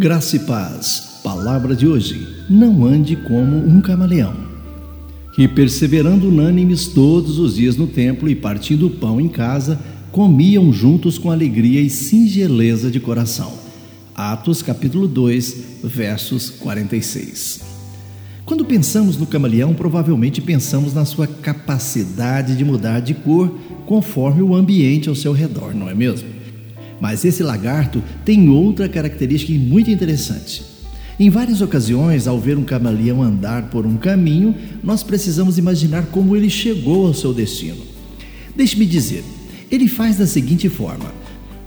Graça e paz. Palavra de hoje. Não ande como um camaleão. E perseverando unânimes todos os dias no templo e partindo o pão em casa, comiam juntos com alegria e singeleza de coração. Atos capítulo 2, versos 46. Quando pensamos no camaleão, provavelmente pensamos na sua capacidade de mudar de cor conforme o ambiente ao seu redor, não é mesmo? Mas esse lagarto tem outra característica muito interessante. Em várias ocasiões, ao ver um camaleão andar por um caminho, nós precisamos imaginar como ele chegou ao seu destino. Deixe-me dizer, ele faz da seguinte forma: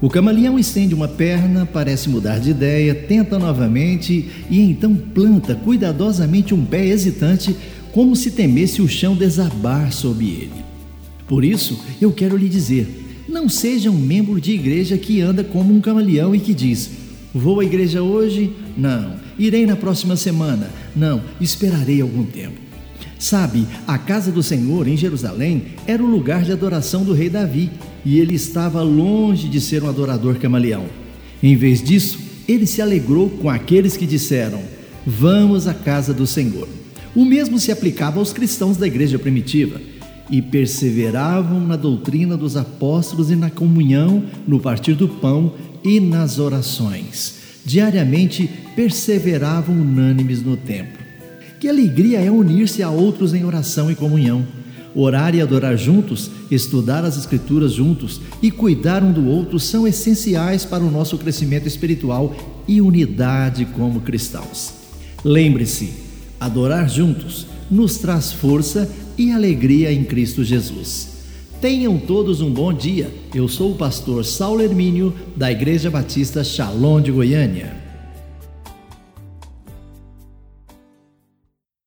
o camaleão estende uma perna, parece mudar de ideia, tenta novamente e então planta cuidadosamente um pé hesitante, como se temesse o chão desabar sob ele. Por isso, eu quero lhe dizer: não seja um membro de igreja que anda como um camaleão e que diz: Vou à igreja hoje? Não. Irei na próxima semana? Não. Esperarei algum tempo. Sabe, a casa do Senhor em Jerusalém era o lugar de adoração do rei Davi e ele estava longe de ser um adorador camaleão. Em vez disso, ele se alegrou com aqueles que disseram: Vamos à casa do Senhor. O mesmo se aplicava aos cristãos da igreja primitiva e perseveravam na doutrina dos apóstolos e na comunhão, no partir do pão e nas orações. Diariamente perseveravam unânimes no templo. Que alegria é unir-se a outros em oração e comunhão. Orar e adorar juntos, estudar as Escrituras juntos e cuidar um do outro são essenciais para o nosso crescimento espiritual e unidade como cristãos. Lembre-se, adorar juntos nos traz força e alegria em Cristo Jesus. Tenham todos um bom dia. Eu sou o pastor Saulo Hermínio, da Igreja Batista Shalom de Goiânia.